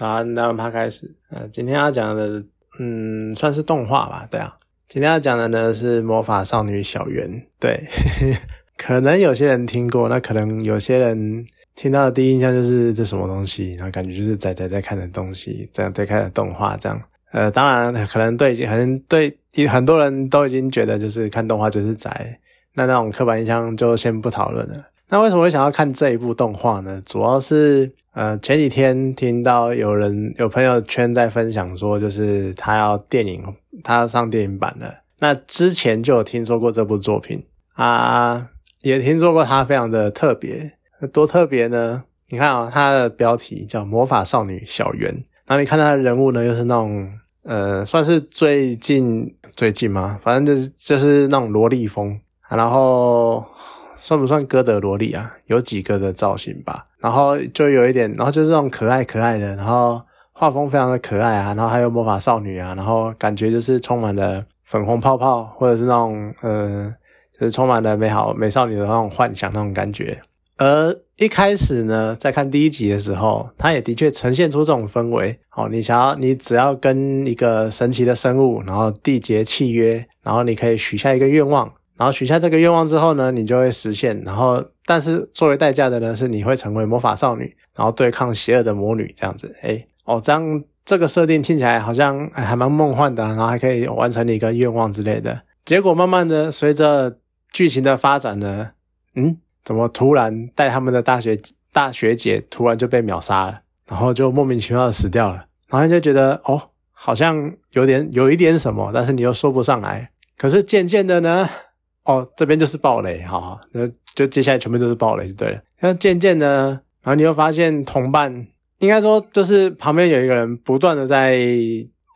好，那我们开始。呃，今天要讲的，嗯，算是动画吧，对啊。今天要讲的呢是魔法少女小圆，对，可能有些人听过，那可能有些人听到的第一印象就是这什么东西，然后感觉就是仔仔在看的东西，这样在看的动画这样。呃，当然可能对，可能对很多人都已经觉得就是看动画就是宅，那那种刻板印象就先不讨论了。那为什么会想要看这一部动画呢？主要是。呃，前几天听到有人有朋友圈在分享说，就是他要电影，他要上电影版了。那之前就有听说过这部作品啊，也听说过它非常的特别，多特别呢？你看啊，它的标题叫《魔法少女小圆》，然后你看它的人物呢，又是那种呃，算是最近最近吗？反正就是就是那种萝莉风，然后。算不算哥德萝莉啊？有几个的造型吧，然后就有一点，然后就是这种可爱可爱的，然后画风非常的可爱啊，然后还有魔法少女啊，然后感觉就是充满了粉红泡泡，或者是那种呃，就是充满了美好美少女的那种幻想那种感觉。而一开始呢，在看第一集的时候，它也的确呈现出这种氛围。好，你想要，你只要跟一个神奇的生物，然后缔结契约，然后你可以许下一个愿望。然后许下这个愿望之后呢，你就会实现。然后，但是作为代价的呢，是你会成为魔法少女，然后对抗邪恶的魔女这样子。哎，哦，这样这个设定听起来好像还蛮梦幻的，然后还可以完成你一个愿望之类的。结果慢慢的随着剧情的发展呢，嗯，怎么突然带他们的大学大学姐突然就被秒杀了，然后就莫名其妙的死掉了，然后就觉得哦，好像有点有一点什么，但是你又说不上来。可是渐渐的呢。哦，这边就是暴雷，哈，那就接下来全部都是暴雷就对了。那渐渐的，然后你又发现同伴，应该说就是旁边有一个人不断的在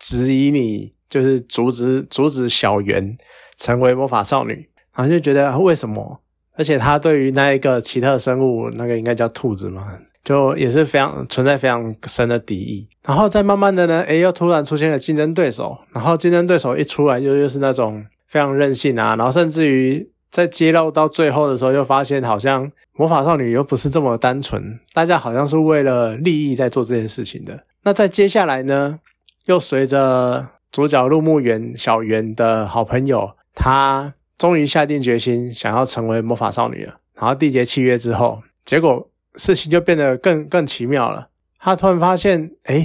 质疑你，就是阻止阻止小圆成为魔法少女，然后就觉得为什么？而且他对于那一个奇特生物，那个应该叫兔子嘛，就也是非常存在非常深的敌意。然后再慢慢的呢，诶，又突然出现了竞争对手，然后竞争对手一出来，又又是那种。非常任性啊，然后甚至于在揭露到最后的时候，又发现好像魔法少女又不是这么单纯，大家好像是为了利益在做这件事情的。那在接下来呢，又随着主角入木园小圆的好朋友，他终于下定决心想要成为魔法少女了，然后缔结契约之后，结果事情就变得更更奇妙了。他突然发现，哎，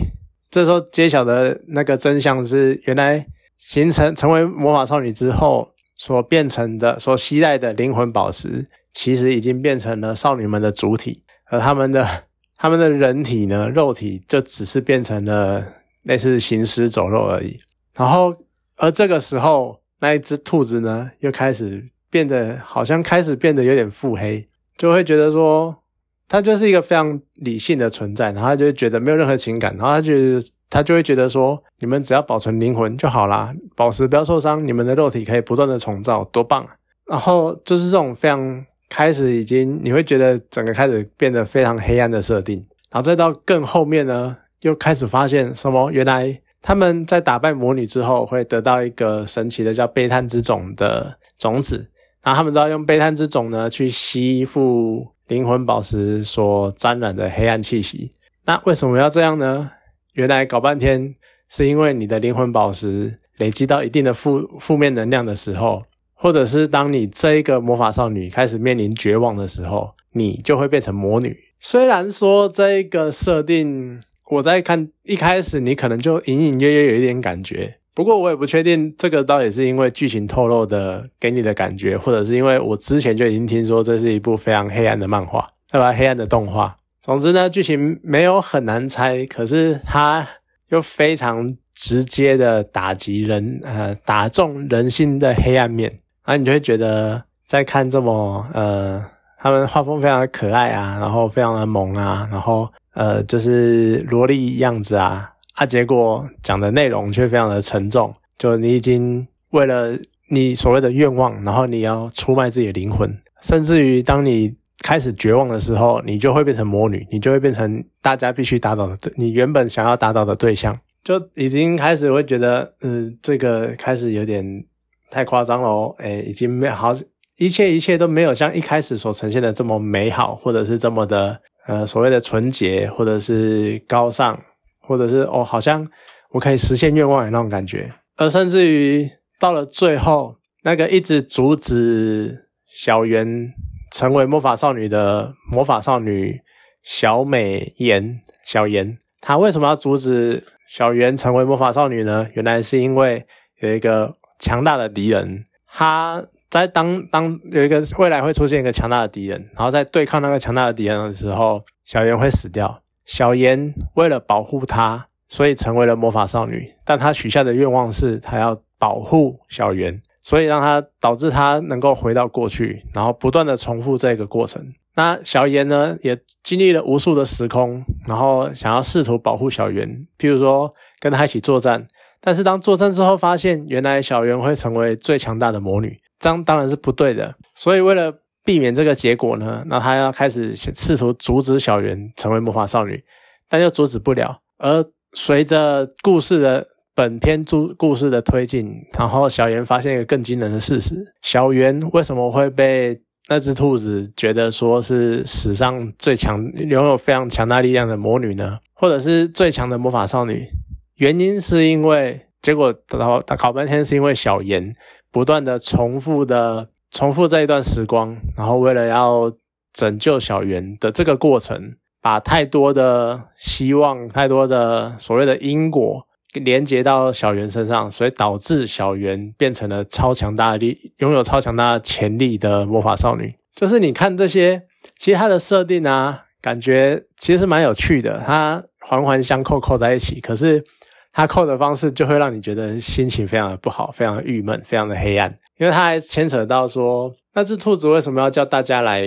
这时候揭晓的那个真相是原来。形成成为魔法少女之后所变成的、所期待的灵魂宝石，其实已经变成了少女们的主体，而他们的 他们的人体呢，肉体就只是变成了类似行尸走肉而已。然后，而这个时候，那一只兔子呢，又开始变得好像开始变得有点腹黑，就会觉得说，它就是一个非常理性的存在，然后他就觉得没有任何情感，然后他觉得。他就会觉得说，你们只要保存灵魂就好啦，宝石不要受伤，你们的肉体可以不断的重造，多棒啊！然后就是这种非常开始已经，你会觉得整个开始变得非常黑暗的设定，然后再到更后面呢，又开始发现什么？原来他们在打败魔女之后，会得到一个神奇的叫悲叹之种的种子，然后他们都要用悲叹之种呢去吸附灵魂宝石所沾染的黑暗气息。那为什么要这样呢？原来搞半天是因为你的灵魂宝石累积到一定的负负面能量的时候，或者是当你这一个魔法少女开始面临绝望的时候，你就会变成魔女。虽然说这一个设定，我在看一开始你可能就隐隐约约有一点感觉，不过我也不确定这个到底是因为剧情透露的给你的感觉，或者是因为我之前就已经听说这是一部非常黑暗的漫画，对吧？黑暗的动画。总之呢，剧情没有很难猜，可是它又非常直接的打击人，呃，打中人心的黑暗面，然后你就会觉得在看这么，呃，他们画风非常的可爱啊，然后非常的萌啊，然后呃，就是萝莉样子啊，啊，结果讲的内容却非常的沉重，就你已经为了你所谓的愿望，然后你要出卖自己的灵魂，甚至于当你。开始绝望的时候，你就会变成魔女，你就会变成大家必须打倒的对，你原本想要打倒的对象，就已经开始会觉得，嗯，这个开始有点太夸张了哦，哎，已经没有好，一切一切都没有像一开始所呈现的这么美好，或者是这么的，呃，所谓的纯洁，或者是高尚，或者是哦，好像我可以实现愿望的那种感觉。而甚至于到了最后，那个一直阻止小圆成为魔法少女的魔法少女小美妍小妍，她为什么要阻止小圆成为魔法少女呢？原来是因为有一个强大的敌人，她。在当当有一个未来会出现一个强大的敌人，然后在对抗那个强大的敌人的时候，小妍会死掉。小妍为了保护她，所以成为了魔法少女。但她许下的愿望是，她要保护小圆，所以让他导致他能够回到过去，然后不断的重复这个过程。那小妍呢，也经历了无数的时空，然后想要试图保护小圆，譬如说跟他一起作战。但是当作战之后，发现原来小圆会成为最强大的魔女。这样当然是不对的，所以为了避免这个结果呢，那他要开始试图阻止小圆成为魔法少女，但又阻止不了。而随着故事的本篇故故事的推进，然后小圆发现一个更惊人的事实：小圆为什么会被那只兔子觉得说是史上最强、拥有非常强大力量的魔女呢？或者是最强的魔法少女？原因是因为结果，然后他搞半天是因为小妍。不断的重复的重复这一段时光，然后为了要拯救小圆的这个过程，把太多的希望、太多的所谓的因果连接到小圆身上，所以导致小圆变成了超强大力、拥有超强大的潜力的魔法少女。就是你看这些，其实它的设定啊，感觉其实蛮有趣的，它环环相扣，扣在一起，可是。它扣的方式就会让你觉得心情非常的不好，非常的郁闷，非常的黑暗，因为它还牵扯到说，那只兔子为什么要叫大家来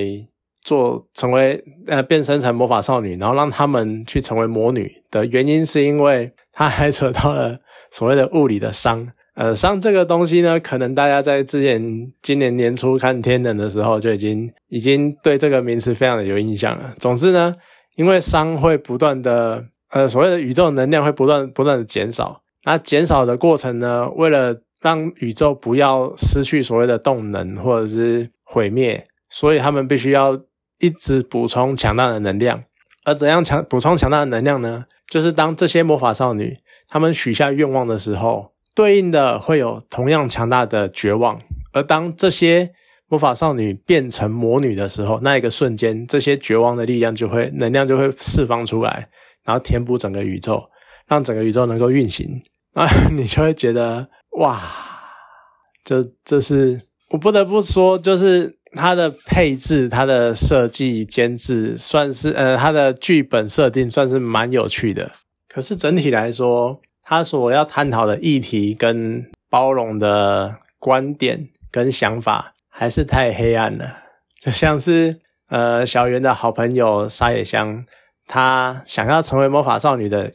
做，成为呃变身成魔法少女，然后让他们去成为魔女的原因，是因为他还扯到了所谓的物理的伤，呃，伤这个东西呢，可能大家在之前今年年初看天能的时候就已经已经对这个名词非常的有印象了。总之呢，因为伤会不断的。呃，所谓的宇宙能量会不断不断的减少，那减少的过程呢，为了让宇宙不要失去所谓的动能或者是毁灭，所以他们必须要一直补充强大的能量。而怎样强补充强大的能量呢？就是当这些魔法少女她们许下愿望的时候，对应的会有同样强大的绝望。而当这些魔法少女变成魔女的时候，那一个瞬间，这些绝望的力量就会能量就会释放出来。然后填补整个宇宙，让整个宇宙能够运行，啊，你就会觉得哇，就这是我不得不说，就是它的配置、它的设计、监制，算是呃，它的剧本设定算是蛮有趣的。可是整体来说，它所要探讨的议题跟包容的观点跟想法，还是太黑暗了。就像是呃，小圆的好朋友沙野香。他想要成为魔法少女的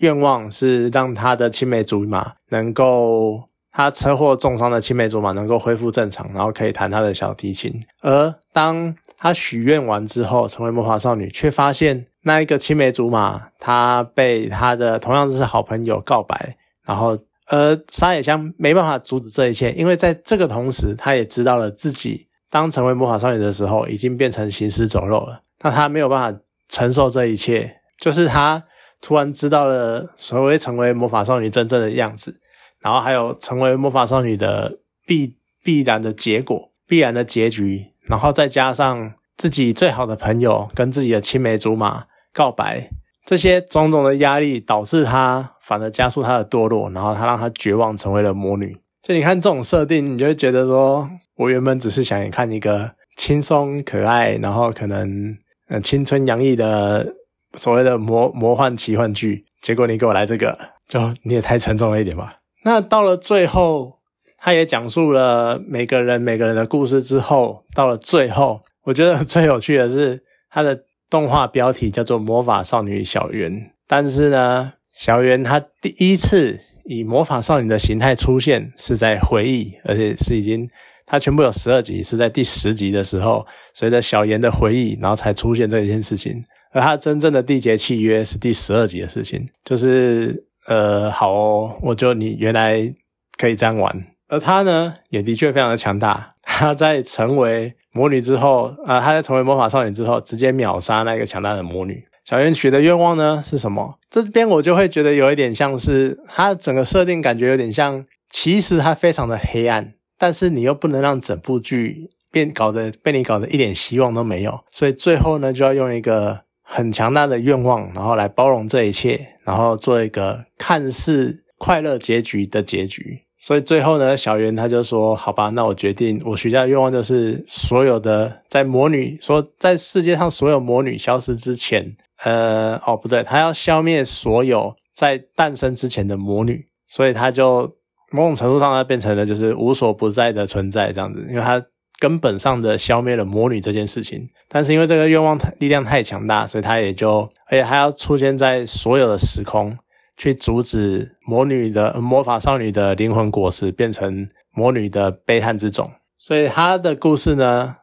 愿望是让他的青梅竹马能够，他车祸重伤的青梅竹马能够恢复正常，然后可以弹他的小提琴。而当他许愿完之后，成为魔法少女，却发现那一个青梅竹马他被他的同样是好朋友告白，然后而沙野香没办法阻止这一切，因为在这个同时，他也知道了自己当成为魔法少女的时候，已经变成行尸走肉了，那他没有办法。承受这一切，就是他突然知道了所谓成为魔法少女真正的样子，然后还有成为魔法少女的必必然的结果、必然的结局，然后再加上自己最好的朋友跟自己的青梅竹马告白，这些种种的压力导致他反而加速他的堕落，然后他让他绝望成为了魔女。就你看这种设定，你就会觉得说，我原本只是想看一个轻松可爱，然后可能。嗯，青春洋溢的所谓的魔魔幻奇幻剧，结果你给我来这个，就你也太沉重了一点吧。那到了最后，他也讲述了每个人每个人的故事之后，到了最后，我觉得最有趣的是他的动画标题叫做《魔法少女小圆》，但是呢，小圆她第一次以魔法少女的形态出现是在回忆，而且是已经。它全部有十二集，是在第十集的时候，随着小妍的回忆，然后才出现这一件事情。而它真正的缔结契约是第十二集的事情，就是呃，好，哦，我就你原来可以这样玩。而他呢，也的确非常的强大。他在成为魔女之后，啊，他在成为魔法少女之后，直接秒杀那个强大的魔女。小圆许的愿望呢是什么？这边我就会觉得有一点像是他整个设定，感觉有点像，其实他非常的黑暗，但是你又不能让整部剧变搞得被你搞得一点希望都没有，所以最后呢就要用一个很强大的愿望，然后来包容这一切，然后做一个看似快乐结局的结局。所以最后呢，小圆他就说：“好吧，那我决定，我许下的愿望就是所有的在魔女说在世界上所有魔女消失之前，呃，哦不对，他要消灭所有在诞生之前的魔女，所以他就某种程度上他变成了就是无所不在的存在这样子，因为他根本上的消灭了魔女这件事情。但是因为这个愿望力量太强大，所以他也就而且还要出现在所有的时空。”去阻止魔女的魔法少女的灵魂果实变成魔女的悲叹之种，所以她的故事呢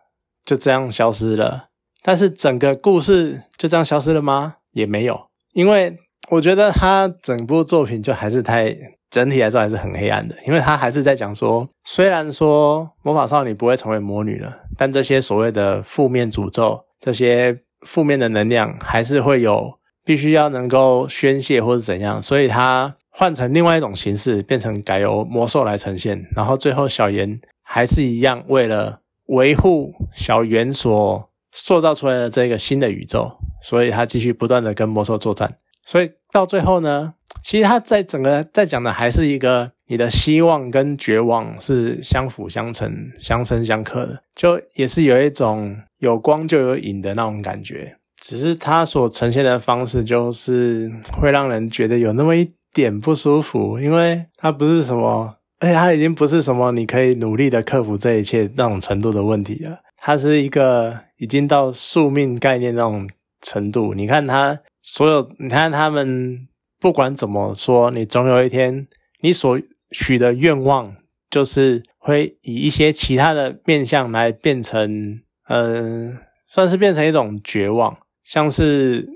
就这样消失了。但是整个故事就这样消失了吗？也没有，因为我觉得他整部作品就还是太整体来说还是很黑暗的，因为他还是在讲说，虽然说魔法少女不会成为魔女了，但这些所谓的负面诅咒、这些负面的能量还是会有。必须要能够宣泄或者怎样，所以他换成另外一种形式，变成改由魔兽来呈现。然后最后小圆还是一样，为了维护小圆所塑造出来的这个新的宇宙，所以他继续不断的跟魔兽作战。所以到最后呢，其实他在整个在讲的还是一个你的希望跟绝望是相辅相成、相生相克的，就也是有一种有光就有影的那种感觉。只是它所呈现的方式，就是会让人觉得有那么一点不舒服，因为它不是什么，而且它已经不是什么你可以努力的克服这一切那种程度的问题了，它是一个已经到宿命概念那种程度。你看他所有，你看他们不管怎么说，你总有一天你所许的愿望，就是会以一些其他的面相来变成，嗯，算是变成一种绝望。像是，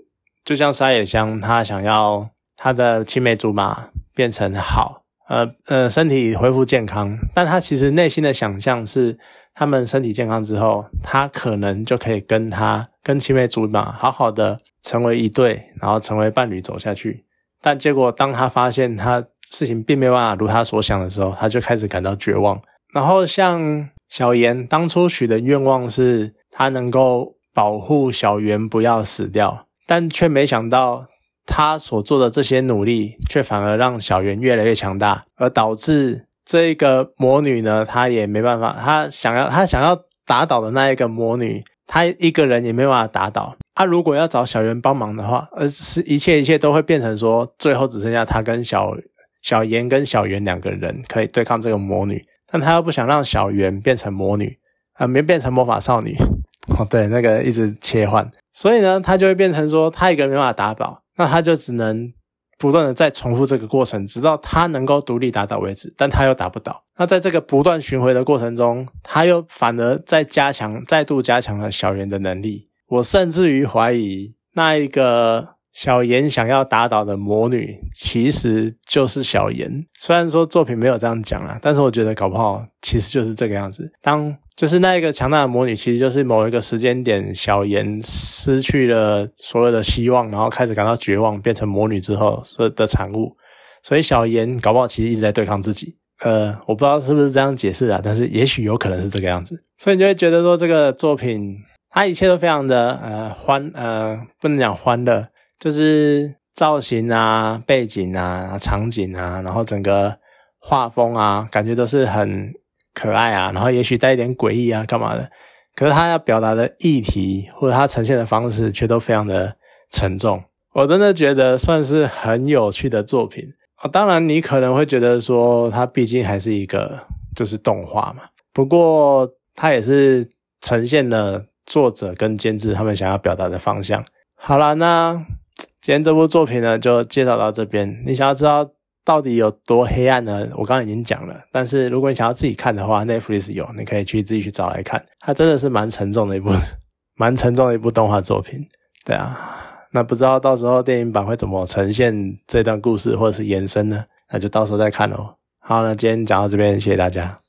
就像沙野香，他想要他的青梅竹马变成好，呃呃，身体恢复健康，但他其实内心的想象是，他们身体健康之后，他可能就可以跟他跟青梅竹马好好的成为一对，然后成为伴侣走下去。但结果当他发现他事情并没有办法如他所想的时候，他就开始感到绝望。然后像小妍当初许的愿望是，他能够。保护小圆不要死掉，但却没想到他所做的这些努力，却反而让小圆越来越强大，而导致这一个魔女呢，她也没办法，她想要她想要打倒的那一个魔女，她一个人也没办法打倒。她如果要找小圆帮忙的话，而是一切一切都会变成说，最后只剩下她跟小小妍跟小圆两个人可以对抗这个魔女，但她又不想让小圆变成魔女，啊，没变成魔法少女。哦，对，那个一直切换，所以呢，他就会变成说，他一个人没办法打倒，那他就只能不断的再重复这个过程，直到他能够独立打倒为止。但他又打不倒，那在这个不断巡回的过程中，他又反而在加强，再度加强了小圆的能力。我甚至于怀疑，那一个小妍想要打倒的魔女，其实就是小妍。虽然说作品没有这样讲啊，但是我觉得搞不好其实就是这个样子。当就是那一个强大的魔女，其实就是某一个时间点，小妍失去了所有的希望，然后开始感到绝望，变成魔女之后所的产物。所以小妍搞不好其实一直在对抗自己。呃，我不知道是不是这样解释啊，但是也许有可能是这个样子。所以你就会觉得说，这个作品它一切都非常的呃欢呃，不能讲欢乐，就是造型啊、背景啊、场景啊，然后整个画风啊，感觉都是很。可爱啊，然后也许带一点诡异啊，干嘛的？可是他要表达的议题或者他呈现的方式却都非常的沉重。我真的觉得算是很有趣的作品啊。当然，你可能会觉得说，它毕竟还是一个就是动画嘛。不过，它也是呈现了作者跟监制他们想要表达的方向。好了，那今天这部作品呢，就介绍到这边。你想要知道？到底有多黑暗呢？我刚刚已经讲了，但是如果你想要自己看的话，Netflix 有，你可以去自己去找来看。它真的是蛮沉重的一部，蛮沉重的一部动画作品。对啊，那不知道到时候电影版会怎么呈现这段故事或者是延伸呢？那就到时候再看喽。好，那今天讲到这边，谢谢大家。